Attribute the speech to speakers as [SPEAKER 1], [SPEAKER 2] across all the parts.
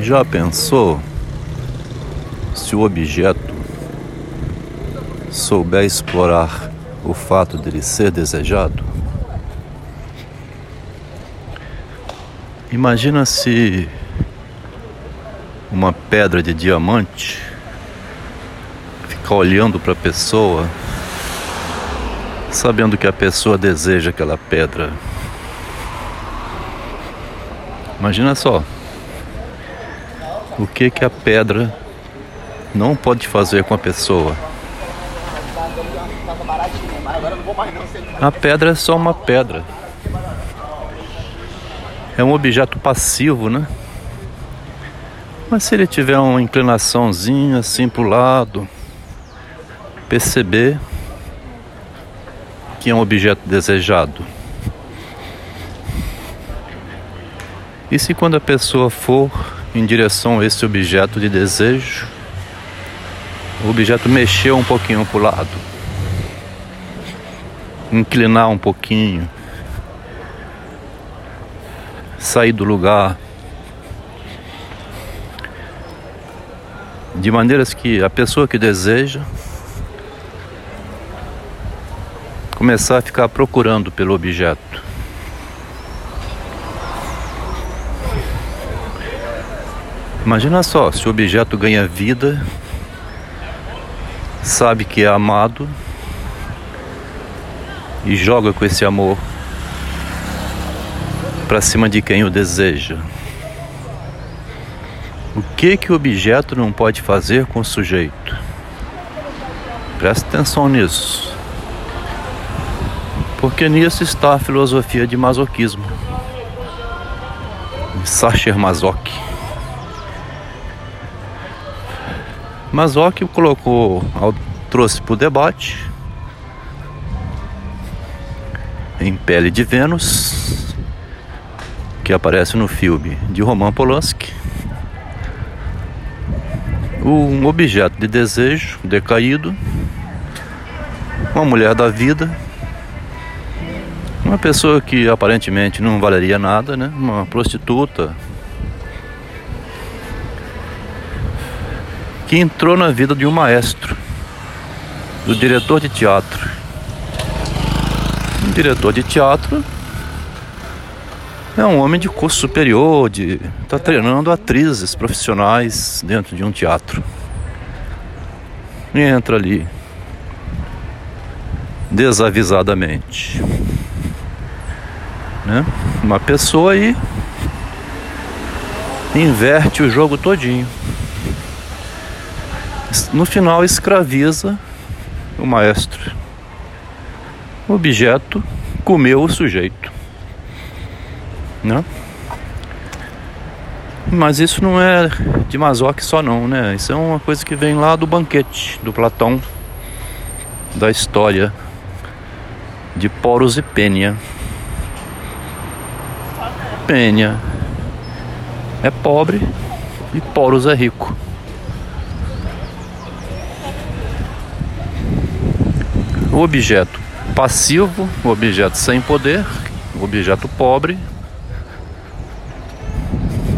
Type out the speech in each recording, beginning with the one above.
[SPEAKER 1] Já pensou se o objeto souber explorar o fato dele ser desejado? Imagina se uma pedra de diamante ficar olhando para a pessoa, sabendo que a pessoa deseja aquela pedra. Imagina só o que que a pedra não pode fazer com a pessoa. A pedra é só uma pedra. É um objeto passivo, né? Mas se ele tiver uma inclinaçãozinha assim para o lado, perceber que é um objeto desejado. E se quando a pessoa for em direção a esse objeto de desejo, o objeto mexeu um pouquinho para o lado, inclinar um pouquinho, sair do lugar, de maneiras que a pessoa que deseja começar a ficar procurando pelo objeto. Imagina só, se o objeto ganha vida, sabe que é amado e joga com esse amor para cima de quem o deseja. O que que o objeto não pode fazer com o sujeito? Presta atenção nisso. Porque nisso está a filosofia de masoquismo. Sacher Masoch. Mazoc colocou, trouxe para o debate. Em Pele de Vênus, que aparece no filme de Roman Polanski, um objeto de desejo decaído, uma mulher da vida, uma pessoa que aparentemente não valeria nada, né? Uma prostituta, que entrou na vida de um maestro, do diretor de teatro. Um diretor de teatro é um homem de curso superior, de está treinando atrizes profissionais dentro de um teatro. E entra ali desavisadamente. Né? Uma pessoa aí inverte o jogo todinho no final escraviza o maestro. O objeto comeu o sujeito. Né? Mas isso não é de Mazoc só não, né? Isso é uma coisa que vem lá do banquete do Platão, da história de Poros e Pênia. Pênia é pobre e Poros é rico. O objeto passivo, o objeto sem poder, o objeto pobre,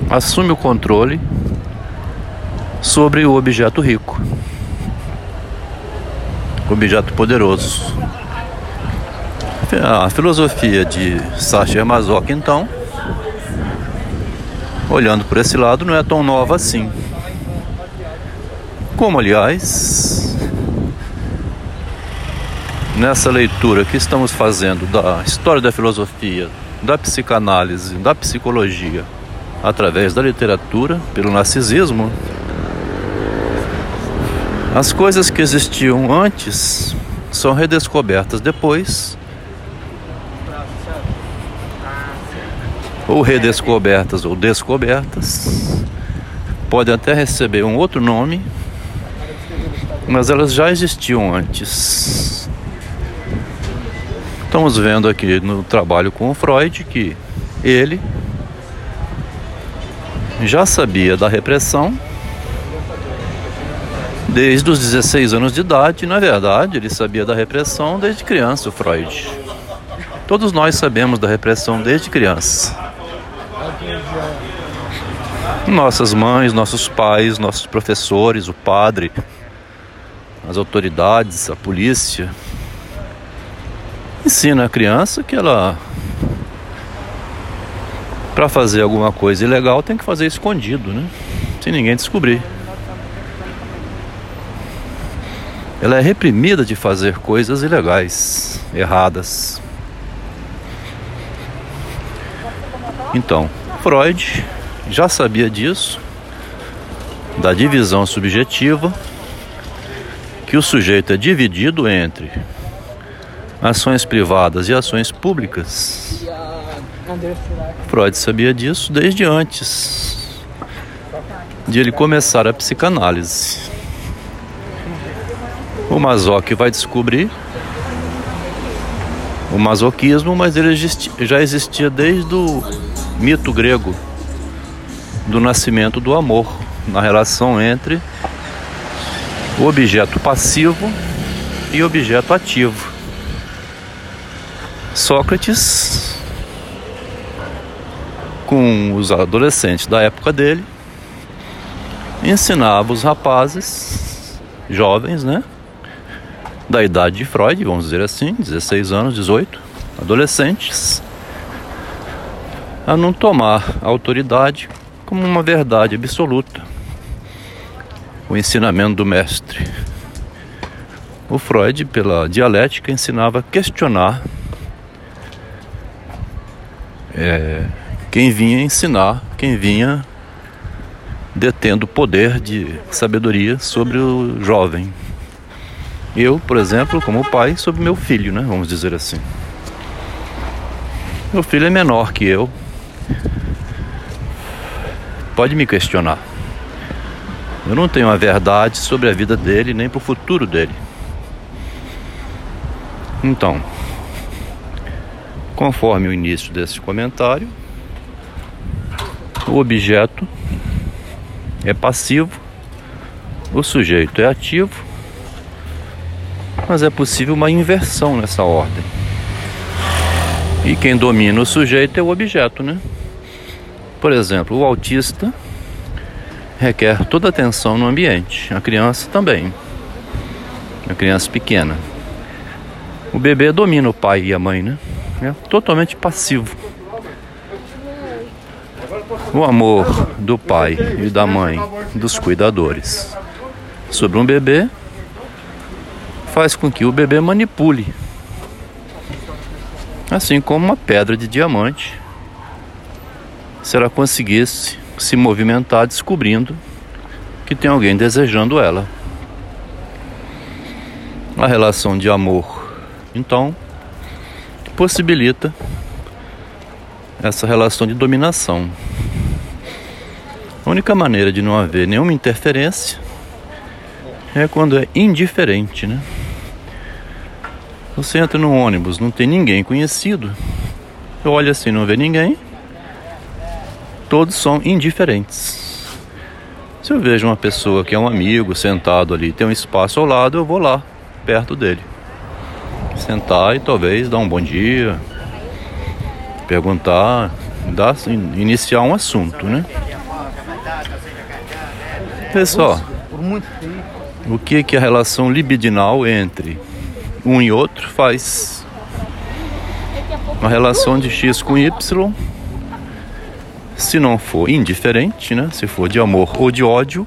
[SPEAKER 1] assume o controle sobre o objeto rico, o objeto poderoso. A filosofia de Sacher Masoch, então, olhando por esse lado, não é tão nova assim. Como, aliás, nessa leitura que estamos fazendo da história da filosofia, da psicanálise, da psicologia, através da literatura, pelo narcisismo, as coisas que existiam antes são redescobertas depois, ou redescobertas ou descobertas, podem até receber um outro nome, mas elas já existiam antes. Estamos vendo aqui no trabalho com o Freud que ele já sabia da repressão desde os 16 anos de idade. Na verdade, ele sabia da repressão desde criança, o Freud. Todos nós sabemos da repressão desde criança. Nossas mães, nossos pais, nossos professores, o padre, as autoridades, a polícia. Ensina a criança que ela para fazer alguma coisa ilegal tem que fazer escondido, né? Sem ninguém descobrir. Ela é reprimida de fazer coisas ilegais, erradas. Então, Freud já sabia disso, da divisão subjetiva, que o sujeito é dividido entre ações privadas e ações públicas. Freud sabia disso desde antes de ele começar a psicanálise. O Masoch vai descobrir o masoquismo, mas ele já existia desde o mito grego do nascimento do amor, na relação entre o objeto passivo e objeto ativo. Sócrates, com os adolescentes da época dele, ensinava os rapazes, jovens, né? da idade de Freud, vamos dizer assim, 16 anos, 18, adolescentes, a não tomar a autoridade como uma verdade absoluta, o ensinamento do mestre. O Freud, pela dialética, ensinava a questionar é, quem vinha ensinar, quem vinha detendo poder de sabedoria sobre o jovem. Eu, por exemplo, como pai, sobre meu filho, né? Vamos dizer assim. Meu filho é menor que eu. Pode me questionar. Eu não tenho a verdade sobre a vida dele nem para o futuro dele. Então, conforme o início desse comentário, o objeto é passivo, o sujeito é ativo mas é possível uma inversão nessa ordem. E quem domina o sujeito é o objeto, né? Por exemplo, o autista requer toda a atenção no ambiente, a criança também, a criança pequena. O bebê domina o pai e a mãe, né? É totalmente passivo. O amor do pai e da mãe, dos cuidadores, sobre um bebê faz com que o bebê manipule. Assim como uma pedra de diamante, se ela conseguisse se movimentar descobrindo que tem alguém desejando ela. A relação de amor, então, possibilita essa relação de dominação. A única maneira de não haver nenhuma interferência é quando é indiferente, né? Você entra no ônibus, não tem ninguém conhecido. Olha assim, não vê ninguém. Todos são indiferentes. Se eu vejo uma pessoa que é um amigo sentado ali, tem um espaço ao lado, eu vou lá, perto dele. Sentar e talvez dar um bom dia, perguntar, dar, iniciar um assunto, né? Pessoal, o que, que a relação libidinal entre um e outro faz uma relação de x com y. Se não for indiferente, né? se for de amor ou de ódio,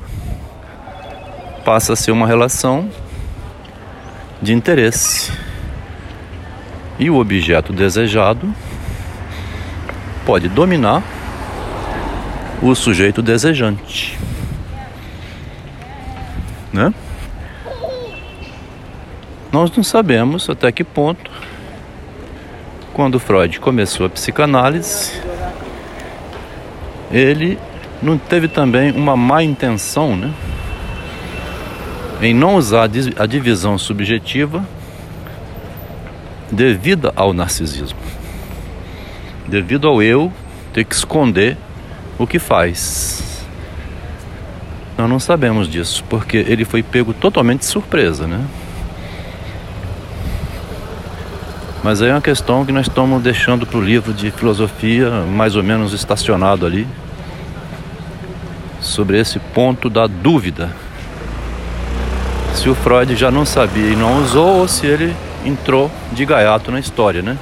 [SPEAKER 1] passa a ser uma relação de interesse. E o objeto desejado pode dominar o sujeito desejante. Né? Nós não sabemos até que ponto, quando Freud começou a psicanálise, ele não teve também uma má intenção, né? Em não usar a divisão subjetiva devida ao narcisismo, devido ao eu ter que esconder o que faz. Nós não sabemos disso, porque ele foi pego totalmente de surpresa, né? Mas aí é uma questão que nós estamos deixando para o livro de filosofia mais ou menos estacionado ali. sobre esse ponto da dúvida. Se o Freud já não sabia e não usou, ou se ele entrou de gaiato na história, né?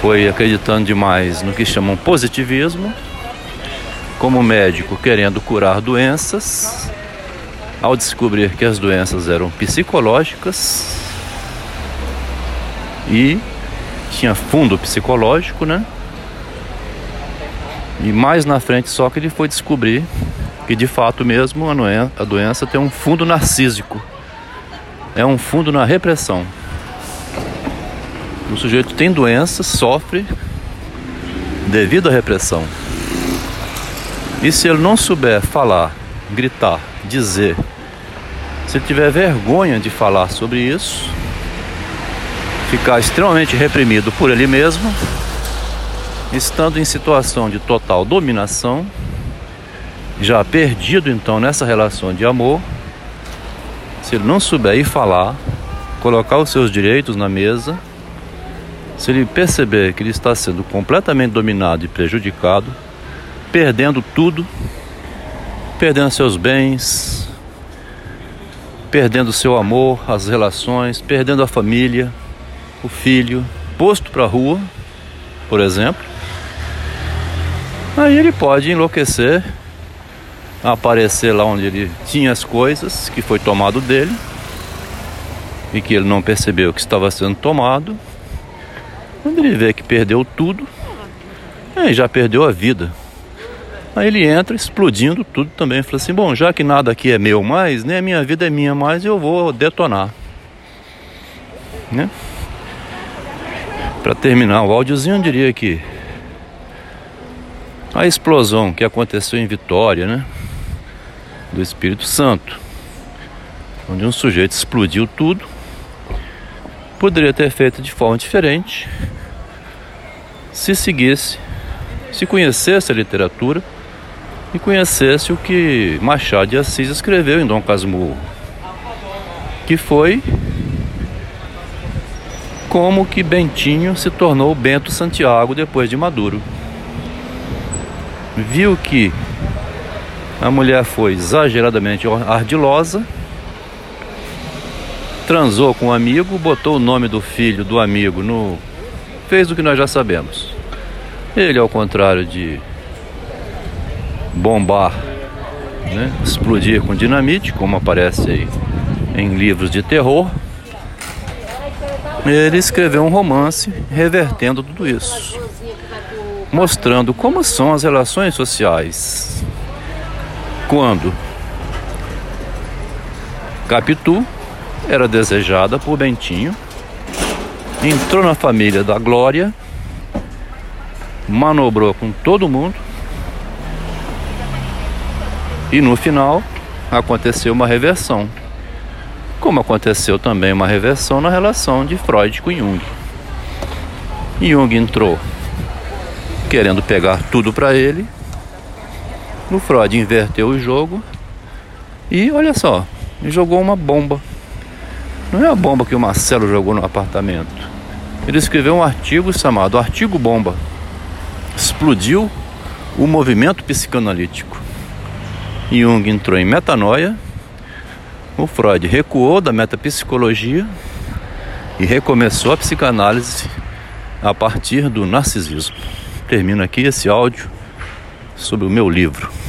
[SPEAKER 1] Foi acreditando demais no que chamam positivismo, como médico querendo curar doenças, ao descobrir que as doenças eram psicológicas e tinha fundo psicológico, né? E mais na frente só que ele foi descobrir que de fato mesmo a doença tem um fundo narcísico. É um fundo na repressão. O sujeito tem doença, sofre devido à repressão. E se ele não souber falar, gritar, dizer, se ele tiver vergonha de falar sobre isso, ficar extremamente reprimido por ele mesmo, estando em situação de total dominação, já perdido então nessa relação de amor, se ele não souber ir falar, colocar os seus direitos na mesa, se ele perceber que ele está sendo completamente dominado e prejudicado, perdendo tudo, perdendo seus bens, perdendo seu amor, as relações, perdendo a família, o filho, posto para a rua, por exemplo, Aí ele pode enlouquecer, aparecer lá onde ele tinha as coisas que foi tomado dele e que ele não percebeu que estava sendo tomado. Quando ele vê que perdeu tudo, aí já perdeu a vida. Aí ele entra explodindo tudo também. Fala assim: bom, já que nada aqui é meu mais, nem a minha vida é minha mais, eu vou detonar. Né? Para terminar o áudiozinho, eu diria que a explosão que aconteceu em Vitória, né? Do Espírito Santo, onde um sujeito explodiu tudo, poderia ter feito de forma diferente se seguisse, se conhecesse a literatura e conhecesse o que Machado de Assis escreveu em Dom Casmurro, que foi como que Bentinho se tornou Bento Santiago depois de Maduro. Viu que a mulher foi exageradamente ardilosa, transou com um amigo, botou o nome do filho do amigo no. fez o que nós já sabemos. Ele, ao contrário de bombar, né, explodir com dinamite, como aparece aí em livros de terror, ele escreveu um romance revertendo tudo isso mostrando como são as relações sociais. Quando Capitu era desejada por Bentinho, entrou na família da Glória, manobrou com todo mundo e no final aconteceu uma reversão. Como aconteceu também uma reversão na relação de Freud com Jung. Jung entrou querendo pegar tudo para ele. O Freud inverteu o jogo e olha só, jogou uma bomba. Não é a bomba que o Marcelo jogou no apartamento. Ele escreveu um artigo chamado Artigo Bomba. Explodiu o movimento psicanalítico. Jung entrou em metanoia. O Freud recuou da metapsicologia e recomeçou a psicanálise a partir do narcisismo termino aqui esse áudio sobre o meu livro.